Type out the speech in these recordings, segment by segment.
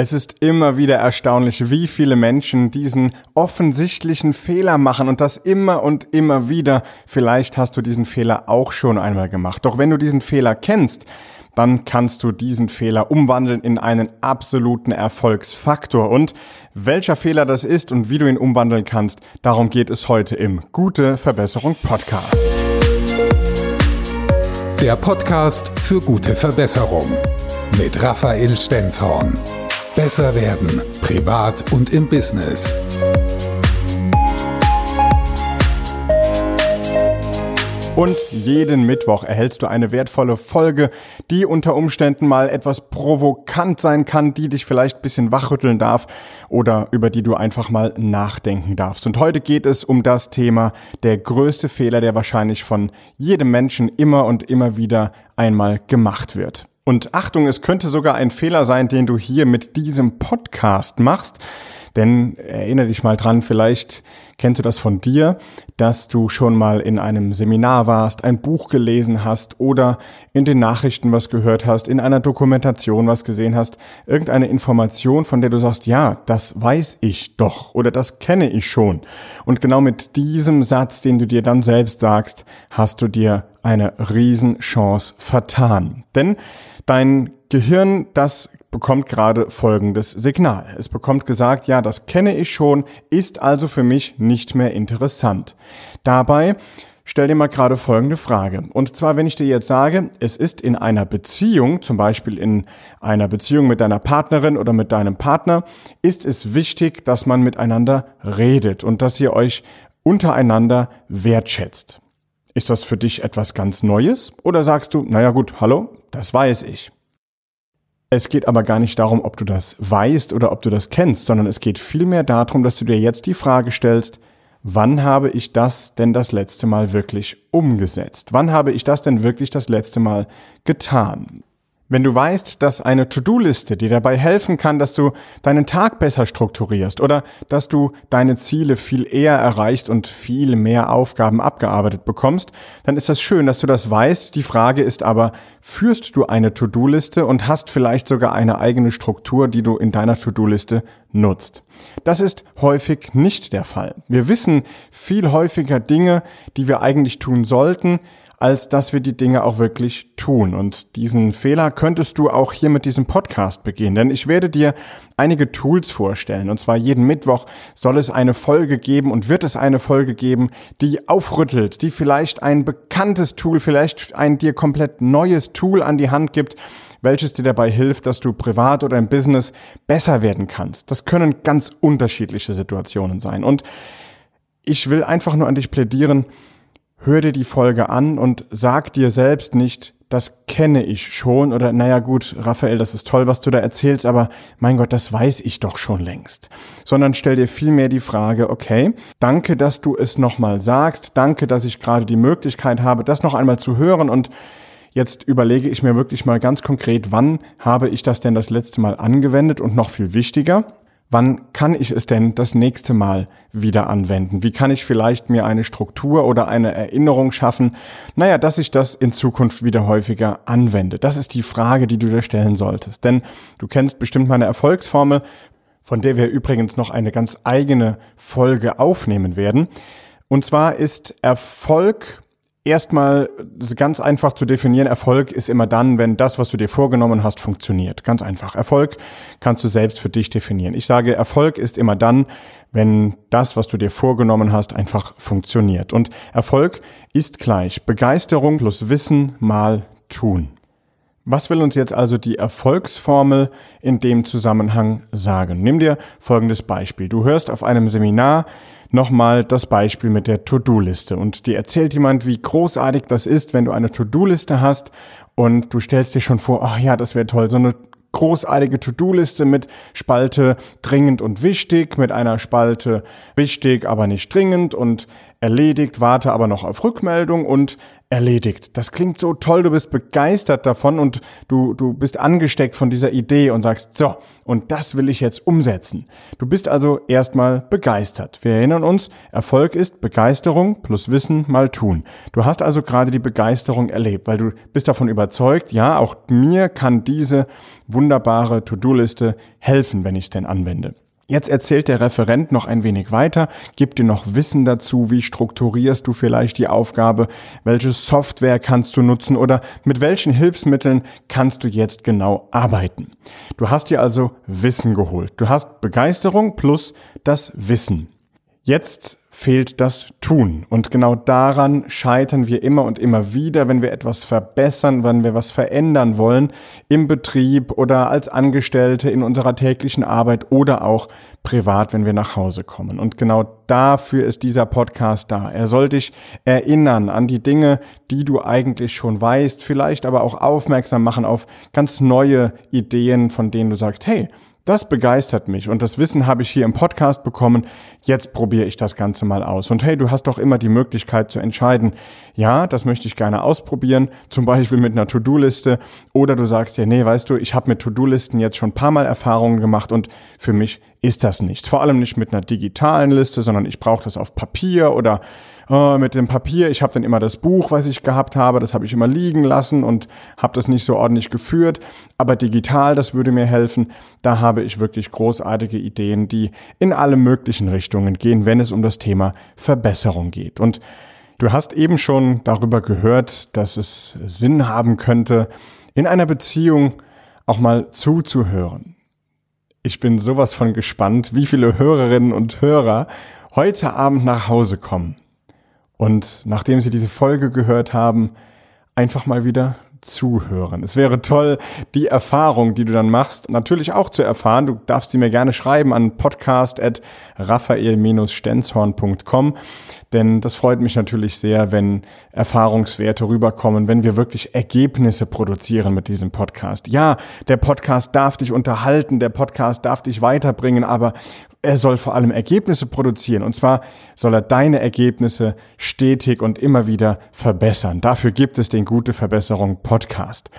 Es ist immer wieder erstaunlich, wie viele Menschen diesen offensichtlichen Fehler machen und das immer und immer wieder. Vielleicht hast du diesen Fehler auch schon einmal gemacht. Doch wenn du diesen Fehler kennst, dann kannst du diesen Fehler umwandeln in einen absoluten Erfolgsfaktor. Und welcher Fehler das ist und wie du ihn umwandeln kannst, darum geht es heute im Gute Verbesserung Podcast. Der Podcast für gute Verbesserung mit Raphael Stenzhorn. Besser werden, privat und im Business. Und jeden Mittwoch erhältst du eine wertvolle Folge, die unter Umständen mal etwas provokant sein kann, die dich vielleicht ein bisschen wachrütteln darf oder über die du einfach mal nachdenken darfst. Und heute geht es um das Thema der größte Fehler, der wahrscheinlich von jedem Menschen immer und immer wieder einmal gemacht wird. Und Achtung, es könnte sogar ein Fehler sein, den du hier mit diesem Podcast machst. Denn erinnere dich mal dran, vielleicht kennst du das von dir, dass du schon mal in einem Seminar warst, ein Buch gelesen hast oder in den Nachrichten was gehört hast, in einer Dokumentation was gesehen hast, irgendeine Information, von der du sagst, ja, das weiß ich doch oder das kenne ich schon. Und genau mit diesem Satz, den du dir dann selbst sagst, hast du dir eine Riesenchance vertan. Denn dein Gehirn, das bekommt gerade folgendes Signal. Es bekommt gesagt, ja, das kenne ich schon, ist also für mich nicht mehr interessant. Dabei stell dir mal gerade folgende Frage. Und zwar, wenn ich dir jetzt sage, es ist in einer Beziehung, zum Beispiel in einer Beziehung mit deiner Partnerin oder mit deinem Partner, ist es wichtig, dass man miteinander redet und dass ihr euch untereinander wertschätzt. Ist das für dich etwas ganz Neues? Oder sagst du, naja gut, hallo, das weiß ich. Es geht aber gar nicht darum, ob du das weißt oder ob du das kennst, sondern es geht vielmehr darum, dass du dir jetzt die Frage stellst, wann habe ich das denn das letzte Mal wirklich umgesetzt? Wann habe ich das denn wirklich das letzte Mal getan? Wenn du weißt, dass eine To-Do-Liste dir dabei helfen kann, dass du deinen Tag besser strukturierst oder dass du deine Ziele viel eher erreichst und viel mehr Aufgaben abgearbeitet bekommst, dann ist das schön, dass du das weißt. Die Frage ist aber, führst du eine To-Do-Liste und hast vielleicht sogar eine eigene Struktur, die du in deiner To-Do-Liste nutzt? Das ist häufig nicht der Fall. Wir wissen viel häufiger Dinge, die wir eigentlich tun sollten, als dass wir die Dinge auch wirklich tun. Und diesen Fehler könntest du auch hier mit diesem Podcast begehen, denn ich werde dir einige Tools vorstellen. Und zwar jeden Mittwoch soll es eine Folge geben und wird es eine Folge geben, die aufrüttelt, die vielleicht ein bekanntes Tool, vielleicht ein dir komplett neues Tool an die Hand gibt, welches dir dabei hilft, dass du privat oder im Business besser werden kannst. Das können ganz unterschiedliche Situationen sein. Und ich will einfach nur an dich plädieren, hör dir die Folge an und sag dir selbst nicht, das kenne ich schon oder naja gut, Raphael, das ist toll, was du da erzählst, aber mein Gott, das weiß ich doch schon längst. Sondern stell dir vielmehr die Frage, okay, danke, dass du es nochmal sagst, danke, dass ich gerade die Möglichkeit habe, das noch einmal zu hören und Jetzt überlege ich mir wirklich mal ganz konkret, wann habe ich das denn das letzte Mal angewendet und noch viel wichtiger, Wann kann ich es denn das nächste Mal wieder anwenden? Wie kann ich vielleicht mir eine Struktur oder eine Erinnerung schaffen? Naja, dass ich das in Zukunft wieder häufiger anwende. Das ist die Frage, die du dir stellen solltest. Denn du kennst bestimmt meine Erfolgsformel, von der wir übrigens noch eine ganz eigene Folge aufnehmen werden. Und zwar ist Erfolg Erstmal ganz einfach zu definieren, Erfolg ist immer dann, wenn das, was du dir vorgenommen hast, funktioniert. Ganz einfach. Erfolg kannst du selbst für dich definieren. Ich sage, Erfolg ist immer dann, wenn das, was du dir vorgenommen hast, einfach funktioniert. Und Erfolg ist gleich Begeisterung plus Wissen mal tun. Was will uns jetzt also die Erfolgsformel in dem Zusammenhang sagen? Nimm dir folgendes Beispiel. Du hörst auf einem Seminar, nochmal das Beispiel mit der To-Do-Liste. Und dir erzählt jemand, wie großartig das ist, wenn du eine To-Do-Liste hast und du stellst dir schon vor, ach ja, das wäre toll, so eine großartige To-Do-Liste mit Spalte dringend und wichtig, mit einer Spalte wichtig, aber nicht dringend und erledigt, warte aber noch auf Rückmeldung und erledigt. Das klingt so toll, du bist begeistert davon und du, du bist angesteckt von dieser Idee und sagst, so, und das will ich jetzt umsetzen. Du bist also erstmal begeistert. Wir erinnern uns, Erfolg ist Begeisterung plus Wissen mal tun. Du hast also gerade die Begeisterung erlebt, weil du bist davon überzeugt, ja, auch mir kann diese wunderbare To-Do-Liste helfen, wenn ich es denn anwende. Jetzt erzählt der Referent noch ein wenig weiter, gibt dir noch Wissen dazu, wie strukturierst du vielleicht die Aufgabe, welche Software kannst du nutzen oder mit welchen Hilfsmitteln kannst du jetzt genau arbeiten. Du hast dir also Wissen geholt. Du hast Begeisterung plus das Wissen. Jetzt fehlt das Tun. Und genau daran scheitern wir immer und immer wieder, wenn wir etwas verbessern, wenn wir was verändern wollen, im Betrieb oder als Angestellte in unserer täglichen Arbeit oder auch privat, wenn wir nach Hause kommen. Und genau dafür ist dieser Podcast da. Er soll dich erinnern an die Dinge, die du eigentlich schon weißt, vielleicht aber auch aufmerksam machen auf ganz neue Ideen, von denen du sagst, hey, das begeistert mich und das Wissen habe ich hier im Podcast bekommen. Jetzt probiere ich das Ganze mal aus. Und hey, du hast doch immer die Möglichkeit zu entscheiden, ja, das möchte ich gerne ausprobieren, zum Beispiel mit einer To-Do-Liste. Oder du sagst ja, nee, weißt du, ich habe mit To-Do-Listen jetzt schon ein paar Mal Erfahrungen gemacht und für mich ist das nichts. Vor allem nicht mit einer digitalen Liste, sondern ich brauche das auf Papier oder äh, mit dem Papier. Ich habe dann immer das Buch, was ich gehabt habe, das habe ich immer liegen lassen und habe das nicht so ordentlich geführt. Aber digital, das würde mir helfen. Da habe ich wirklich großartige Ideen, die in alle möglichen Richtungen gehen, wenn es um das Thema Verbesserung geht. Und du hast eben schon darüber gehört, dass es Sinn haben könnte, in einer Beziehung auch mal zuzuhören ich bin sowas von gespannt, wie viele Hörerinnen und Hörer heute Abend nach Hause kommen und nachdem sie diese Folge gehört haben, einfach mal wieder zuhören. Es wäre toll, die Erfahrung, die du dann machst, natürlich auch zu erfahren. Du darfst sie mir gerne schreiben an podcast.raphael-stenzhorn.com, denn das freut mich natürlich sehr, wenn Erfahrungswerte rüberkommen, wenn wir wirklich Ergebnisse produzieren mit diesem Podcast. Ja, der Podcast darf dich unterhalten, der Podcast darf dich weiterbringen, aber er soll vor allem Ergebnisse produzieren. Und zwar soll er deine Ergebnisse stetig und immer wieder verbessern. Dafür gibt es den Gute Verbesserung Podcast.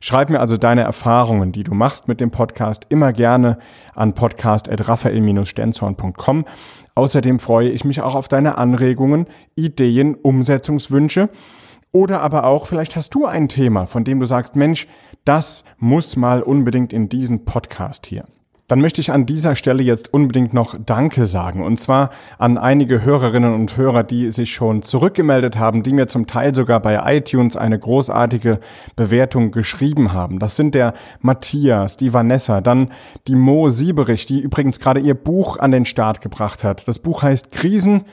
Schreib mir also deine Erfahrungen, die du machst mit dem Podcast, immer gerne an podcast.raphael-stenzhorn.com. Außerdem freue ich mich auch auf deine Anregungen, Ideen, Umsetzungswünsche. Oder aber auch, vielleicht hast du ein Thema, von dem du sagst, Mensch, das muss mal unbedingt in diesen Podcast hier dann möchte ich an dieser Stelle jetzt unbedingt noch Danke sagen. Und zwar an einige Hörerinnen und Hörer, die sich schon zurückgemeldet haben, die mir zum Teil sogar bei iTunes eine großartige Bewertung geschrieben haben. Das sind der Matthias, die Vanessa, dann die Mo Sieberich, die übrigens gerade ihr Buch an den Start gebracht hat. Das Buch heißt Krisen,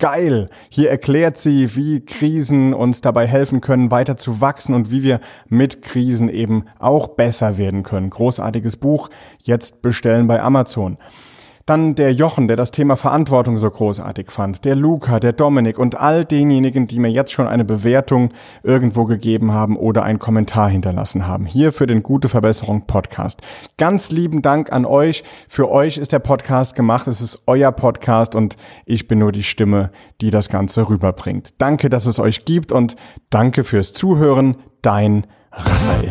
geil. Hier erklärt sie, wie Krisen uns dabei helfen können, weiter zu wachsen und wie wir mit Krisen eben auch besser werden können. Großartiges Buch. Jetzt bestellen bei Amazon. Dann der Jochen, der das Thema Verantwortung so großartig fand. Der Luca, der Dominik und all denjenigen, die mir jetzt schon eine Bewertung irgendwo gegeben haben oder einen Kommentar hinterlassen haben. Hier für den Gute Verbesserung Podcast. Ganz lieben Dank an euch. Für euch ist der Podcast gemacht. Es ist euer Podcast und ich bin nur die Stimme, die das Ganze rüberbringt. Danke, dass es euch gibt und danke fürs Zuhören. Dein Raphael.